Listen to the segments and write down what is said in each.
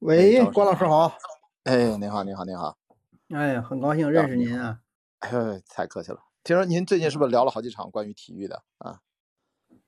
喂，关老师好。哎，您好，您好，您好。哎，很高兴认识您啊。哎呦，太客气了。听说您最近是不是聊了好几场关于体育的啊？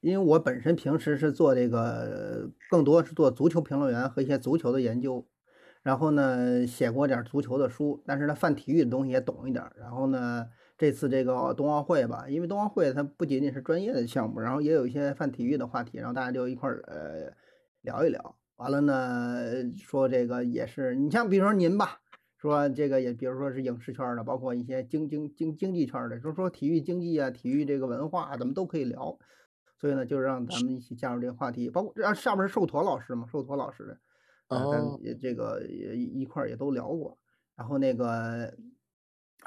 因为我本身平时是做这个，更多是做足球评论员和一些足球的研究，然后呢写过点足球的书，但是呢泛体育的东西也懂一点。然后呢这次这个冬奥会吧，因为冬奥会它不仅仅是专业的项目，然后也有一些泛体育的话题，然后大家就一块儿呃聊一聊。完了呢说这个也是，你像比如说您吧，说这个也比如说是影视圈的，包括一些经经经经济圈的，就是说体育经济啊、体育这个文化，咱们都可以聊。所以呢，就让咱们一起加入这个话题，包括让上面是寿陀老师嘛，寿陀老师的，呃，也这个也一块儿也都聊过。然后那个，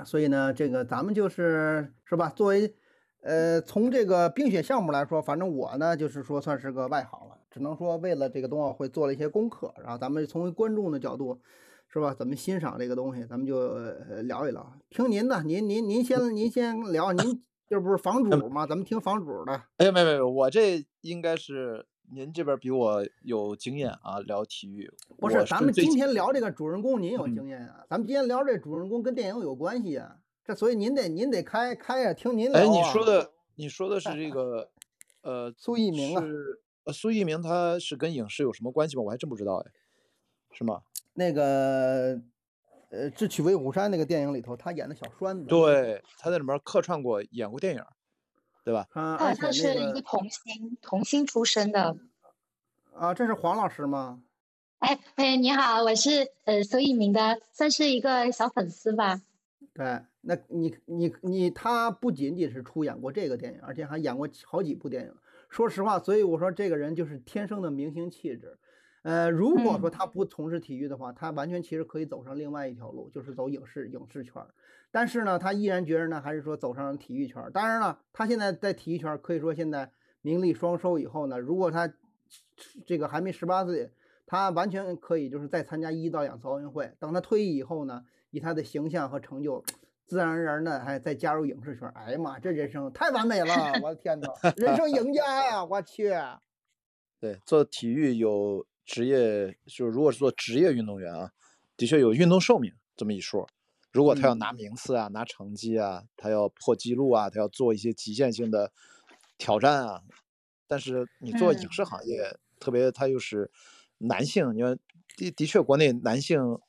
所以呢，这个咱们就是是吧？作为呃，从这个冰雪项目来说，反正我呢就是说算是个外行了，只能说为了这个冬奥会做了一些功课。然后咱们从观众的角度，是吧？怎么欣赏这个东西，咱们就聊一聊。听您的，您您您先您先聊您。这不是房主吗？咱们听房主的。哎，没没没，我这应该是您这边比我有经验啊，聊体育。不是，咱们今天聊这个主人公，您有经验啊。咱们今天聊这主人公跟电影有关系啊，这所以您得您得开开呀，听您聊。哎，你说的你说的是这个，呃，苏翊鸣啊，是苏一鸣，他是跟影视有什么关系吗？我还真不知道哎，是吗？那个。呃，《智取威虎山》那个电影里头，他演的小栓子，对，他在里面客串过，演过电影，对吧？他他是一个童星，童星出身的。啊，这是黄老师吗？哎哎，你好，我是呃苏一鸣的，算是一个小粉丝吧。对，那你你你，他不仅仅是出演过这个电影，而且还演过好几部电影。说实话，所以我说这个人就是天生的明星气质。呃，如果说他不从事体育的话，他完全其实可以走上另外一条路，就是走影视影视圈儿。但是呢，他依然觉着呢，还是说走上体育圈儿。当然了，他现在在体育圈儿可以说现在名利双收。以后呢，如果他这个还没十八岁，他完全可以就是再参加一到两次奥运会。等他退役以后呢，以他的形象和成就，自然而然的还再加入影视圈儿。哎呀妈，这人生太完美了！我的天哪，人生赢家呀！我去。对，做体育有。职业就是，如果是做职业运动员啊，的确有运动寿命这么一说。如果他要拿名次啊，拿成绩啊，他要破纪录啊，他要做一些极限性的挑战啊。但是你做影视行业，特别他又是男性，你看的的确国内男性，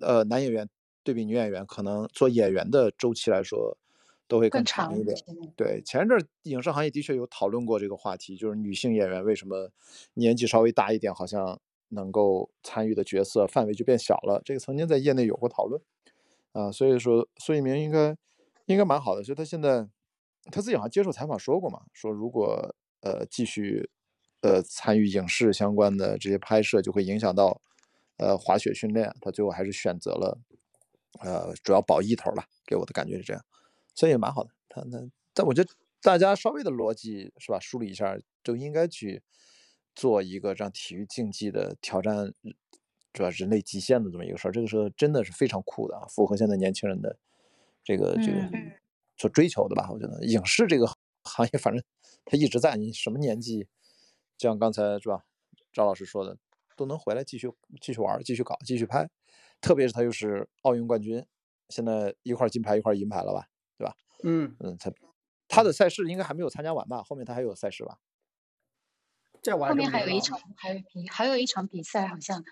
呃，男演员对比女演员，可能做演员的周期来说。都会更长一点。对，前一阵影视行业的确有讨论过这个话题，就是女性演员为什么年纪稍微大一点，好像能够参与的角色范围就变小了。这个曾经在业内有过讨论啊，所以说孙一鸣应该应该蛮好的。所以他现在他自己好像接受采访说过嘛，说如果呃继续呃参与影视相关的这些拍摄，就会影响到呃滑雪训练。他最后还是选择了呃主要保一头了，给我的感觉是这样。所以也蛮好的，他那，但我觉得大家稍微的逻辑是吧，梳理一下，就应该去做一个让体育竞技的挑战，主要人类极限的这么一个事儿。这个是真的是非常酷的啊，符合现在年轻人的这个这个所追求的吧？我觉得影视这个行业，反正它一直在，你什么年纪，就像刚才是吧，赵老师说的，都能回来继续继续玩，继续搞，继续拍。特别是他又是奥运冠军，现在一块金牌一块银牌了吧？对吧？嗯嗯，他他的赛事应该还没有参加完吧？后面他还有赛事吧？这后面还有一场，还有比还有一场比赛，好像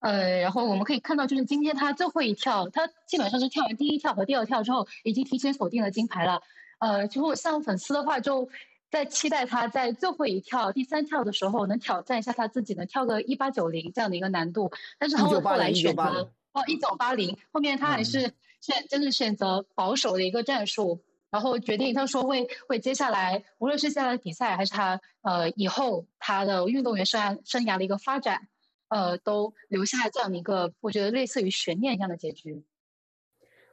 呃，然后我们可以看到，就是今天他最后一跳，他基本上是跳完第一跳和第二跳之后，已经提前锁定了金牌了。呃，如果像粉丝的话，就在期待他在最后一跳第三跳的时候，能挑战一下他自己，能跳个一八九零这样的一个难度。但是他后来选择哦一九八零，后面他还是。选真的选择保守的一个战术，然后决定他说为为接下来无论是下来比赛还是他呃以后他的运动员生涯生涯的一个发展，呃都留下这样的一个我觉得类似于悬念一样的结局。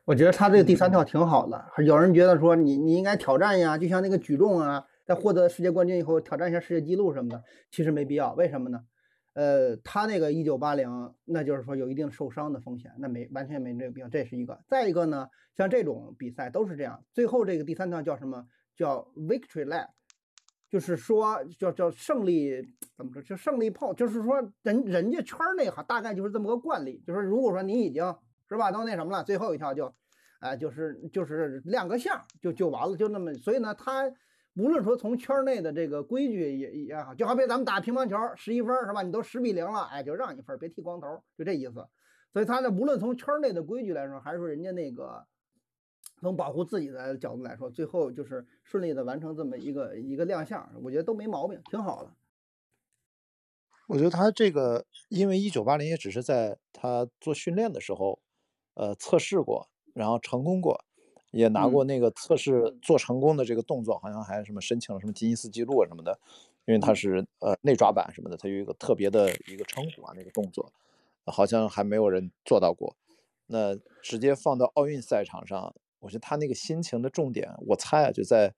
我觉得他这个第三跳挺好的，有人觉得说你你应该挑战呀，就像那个举重啊，在获得世界冠军以后挑战一下世界纪录什么的，其实没必要，为什么呢？呃，他那个一九八零，那就是说有一定受伤的风险，那没完全没这个病。这是一个。再一个呢，像这种比赛都是这样，最后这个第三跳叫什么？叫 victory lap，就是说叫叫胜利怎么说？就胜利炮，就是说人人家圈内哈，大概就是这么个惯例，就是如果说你已经是吧，都那什么了，最后一跳就，哎，就是就是亮个相就就完了，就那么，所以呢，他无论说从圈内的这个规矩也也好，就好比咱们打乒乓球十一分是吧？你都十比零了，哎，就让一分，别剃光头，就这意思。所以他呢，无论从圈内的规矩来说，还是说人家那个从保护自己的角度来说，最后就是顺利的完成这么一个一个亮相，我觉得都没毛病，挺好的。我觉得他这个，因为一九八零也只是在他做训练的时候，呃，测试过，然后成功过，也拿过那个测试做成功的这个动作，好像还什么申请了什么吉尼斯纪录啊什么的，因为他是呃内抓板什么的，他有一个特别的一个称呼啊，那个动作。好像还没有人做到过，那直接放到奥运赛场上，我觉得他那个心情的重点，我猜啊，就在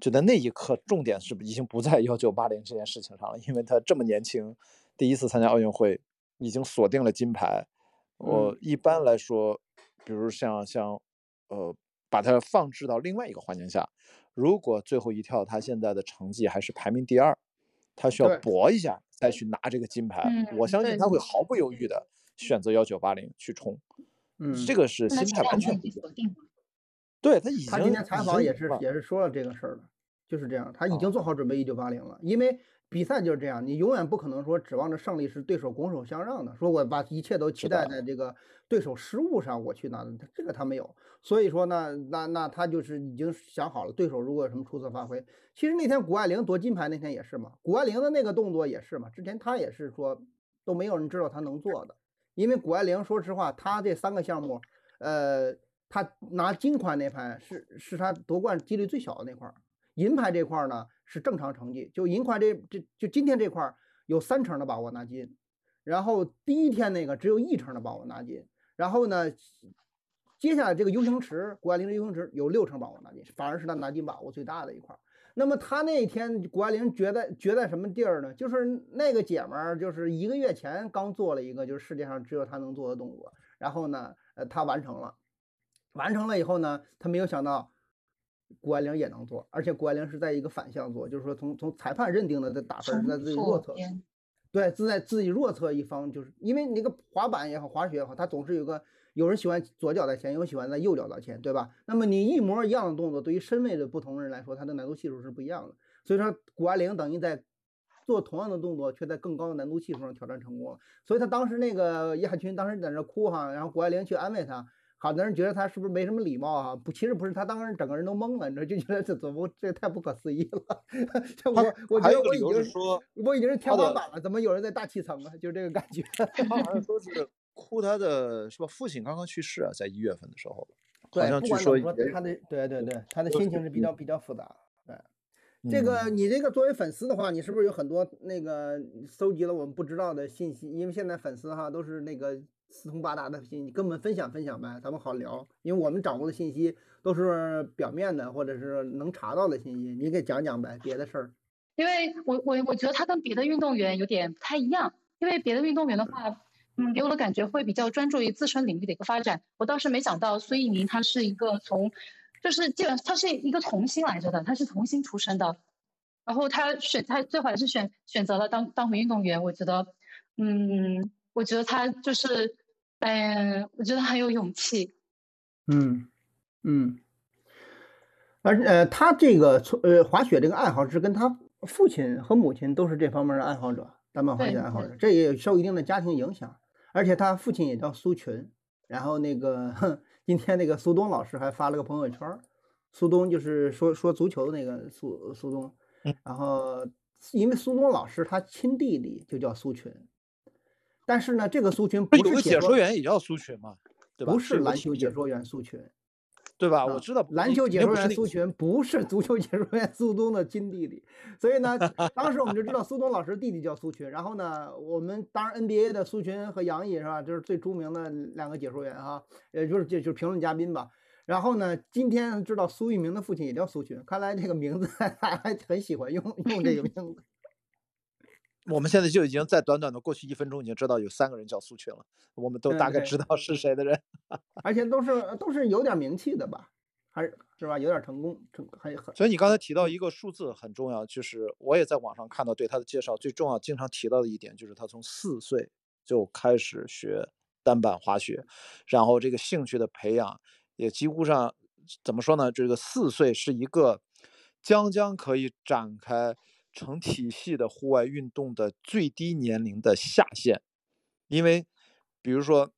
就在那一刻，重点是不已经不在幺九八零这件事情上了，因为他这么年轻，第一次参加奥运会，已经锁定了金牌。我一般来说，比如像像呃，把它放置到另外一个环境下，如果最后一跳他现在的成绩还是排名第二，他需要搏一下。再去拿这个金牌，我相信他会毫不犹豫的选择幺九八零去冲。嗯，这个是心态完全不定。对他已经，他今天采访也是也是说了这个事儿了，就是这样，他已经做好准备一九八零了，因为。比赛就是这样，你永远不可能说指望着胜利是对手拱手相让的。说我把一切都期待在这个对手失误上，我去拿的，这个他没有。所以说呢，那那他就是已经想好了，对手如果有什么出色发挥，其实那天谷爱凌夺金牌那天也是嘛，谷爱凌的那个动作也是嘛，之前他也是说都没有人知道他能做的，因为谷爱凌说实话，他这三个项目，呃，他拿金牌那盘是是他夺冠几率最小的那块儿。银牌这块呢是正常成绩，就银块这这就今天这块有三成的把握拿金，然后第一天那个只有一成的把握拿金，然后呢，接下来这个 U 型池谷爱凌的 U 型池有六成把握拿金，反而是他拿金把握最大的一块。那么他那一天谷爱凌觉得觉在什么地儿呢？就是那个姐们儿就是一个月前刚做了一个就是世界上只有她能做的动作，然后呢，呃，她完成了，完成了以后呢，她没有想到。谷爱凌也能做，而且谷爱凌是在一个反向做，就是说从从裁判认定的这打分是在自己弱侧，对，自在自己弱侧一方，就是因为那个滑板也好，滑雪也好，它总是有个有人喜欢左脚在前，有人喜欢在右脚在前，对吧？那么你一模一样的动作，对于身位的不同人来说，它的难度系数是不一样的。所以说谷爱凌等于在做同样的动作，却在更高的难度系数上挑战成功了。所以他当时那个亚群当时在那哭哈，然后谷爱凌去安慰他。好多人觉得他是不是没什么礼貌啊？不，其实不是，他当时整个人都懵了，你知道，就觉得这怎么这太不可思议了。我我觉得我已经说，我已经是天花板了，怎么有人在大气层啊？就这个感觉。他好像说是哭他的是吧？父亲刚刚去世啊，在一月份的时候。对，不管怎么说，他的对对对，他的心情是比较比较复杂。对，这个你这个作为粉丝的话，你是不是有很多那个搜集了我们不知道的信息？因为现在粉丝哈都是那个。四通八达的信息，跟我们分享分享呗，咱们好聊。因为我们掌握的信息都是表面的，或者是能查到的信息，你给讲讲呗，别的事儿。因为我我我觉得他跟别的运动员有点不太一样，因为别的运动员的话，嗯，给我的感觉会比较专注于自身领域的一个发展。我倒是没想到孙一鸣他是一个从，就是基本他是一个童星来着的，他是童星出身的，然后他选他最后还是选选择了当当回运动员。我觉得，嗯。我觉得他就是，嗯，我觉得很有勇气。嗯嗯，而呃，他这个从呃滑雪这个爱好是跟他父亲和母亲都是这方面的爱好者，单板滑雪爱好者，这也受一定的家庭影响。而且他父亲也叫苏群，然后那个 今天那个苏东老师还发了个朋友圈，苏东就是说说足球的那个苏苏东，然后因为苏东老师他亲弟弟就叫苏群。但是呢，这个苏群不是解说员也叫苏群嘛？对吧？不是篮球解说员苏群，对吧？我知道篮球解说员苏群不是足球解说员苏东的亲弟弟，所以呢，当时我们就知道苏东老师弟弟叫苏群。然后呢，我们当然 NBA 的苏群和杨毅是吧？就是最著名的两个解说员哈，也就是就就评论嘉宾吧。然后呢，今天知道苏玉明的父亲也叫苏群，看来这个名字 还还很喜欢用用这个名字。我们现在就已经在短短的过去一分钟，已经知道有三个人叫苏群了。我们都大概知道是谁的人，而且都是都是有点名气的吧？还是是吧？有点成功，成还很。所以你刚才提到一个数字很重要，就是我也在网上看到对他的介绍，最重要经常提到的一点就是他从四岁就开始学单板滑雪，然后这个兴趣的培养也几乎上怎么说呢？这个四岁是一个将将可以展开成体系的户外运动的最低年龄的下限，因为比如说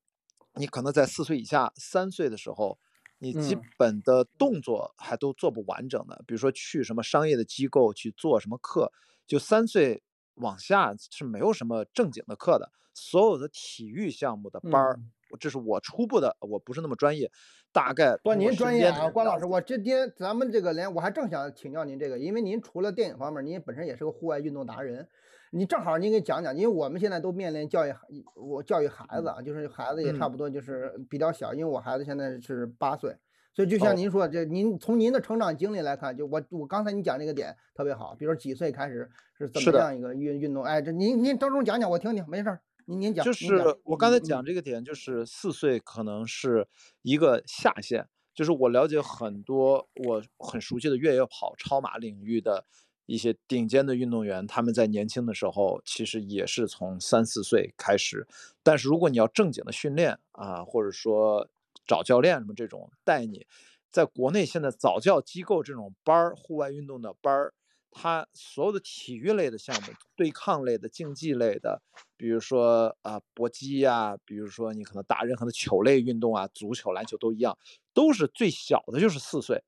你可能在四岁以下、三岁的时候。你基嗯。本的动作还都做不完整的，比如说去什么商业的机构去做什么课，就三岁往下是没有什么正经的课的，所有的体育项目的班儿，嗯。这是我初步的，我不是那么专业，大概不，您专业啊，关老师，我这今天咱们这个连我还正想请教您这个，因为您除了电影方面，您本身也是个户外运动达人，你正好您给讲讲，因为我们现在都面临教育孩，我教育孩子啊，就是孩子也差嗯。不多就是比较小，因为我孩子现在是八岁，所以就像哦。您说，这您从您的成长经历来看，就我我刚才你讲这个点特别好，比如说几岁开始是怎么样一个运运动，哎，这您您当中讲讲我听听，没事儿，您您讲，就是我刚才嗯讲这个点，就是四岁可能是一个下限，就是我了解很多我很熟悉的越野跑、超马领域的一些顶尖的运动员，他们在年轻的时候其实也是从三四岁开始，但是如果你要正经的训练啊，或者说找教练什么这种带你，在国内现在早教机构这种班儿，户外运动的班儿。它所有的体育类的项目、对抗类的、竞技类的，比如说啊、搏击呀、比如说你可能打任何的球类运动啊，足球、篮球都一样，都是最小的就是四岁，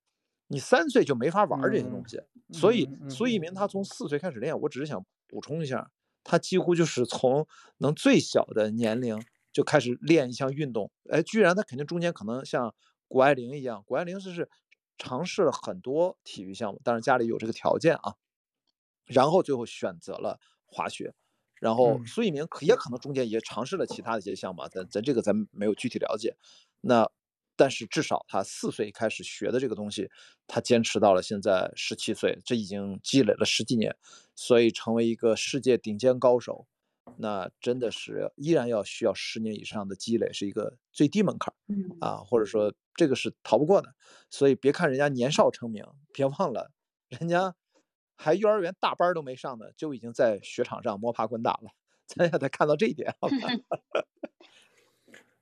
你三岁就没法玩儿这些东嗯西。所以苏翊鸣他从四岁开始练，我只是想补充一下，他几乎就是从能最小的年龄就开始练一项运动，哎，居然他肯定中间可能像谷爱凌一样，谷爱凌是是尝试了很多体育项目，但是家里有这个条件啊，然后最后选择了滑雪。然后嗯苏翊鸣可也可能中间也尝试了其他的一些项目啊，咱咱这个咱没有具体了解。那但是至少他四岁开始学的这个东西，他坚持到了现在十七岁，这已经积累了十几年，所以成为一个世界顶尖高手，那真的是依然要需要十年以上的积累，是一个最低门槛啊，或者说这个是逃不过的。所以别看人家年少成名，别忘了人家还幼儿园大班儿都没上呢，就已经在雪场上摸爬滚打了。咱也得看到这一点，好吧？